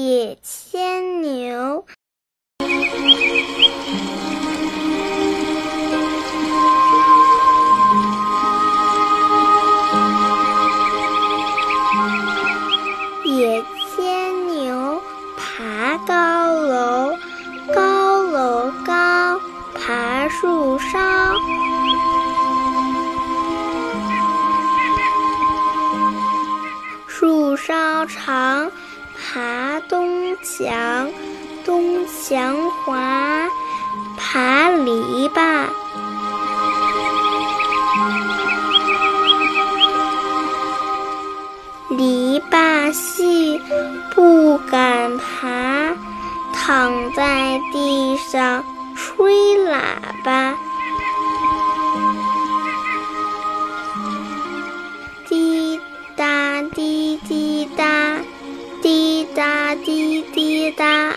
野牵牛。野牵牛，爬高楼，高楼高，爬树梢。树梢长，爬东墙，东墙滑，爬篱笆。篱笆细，不敢爬，躺在地上吹喇叭。滴答滴滴，答滴滴答。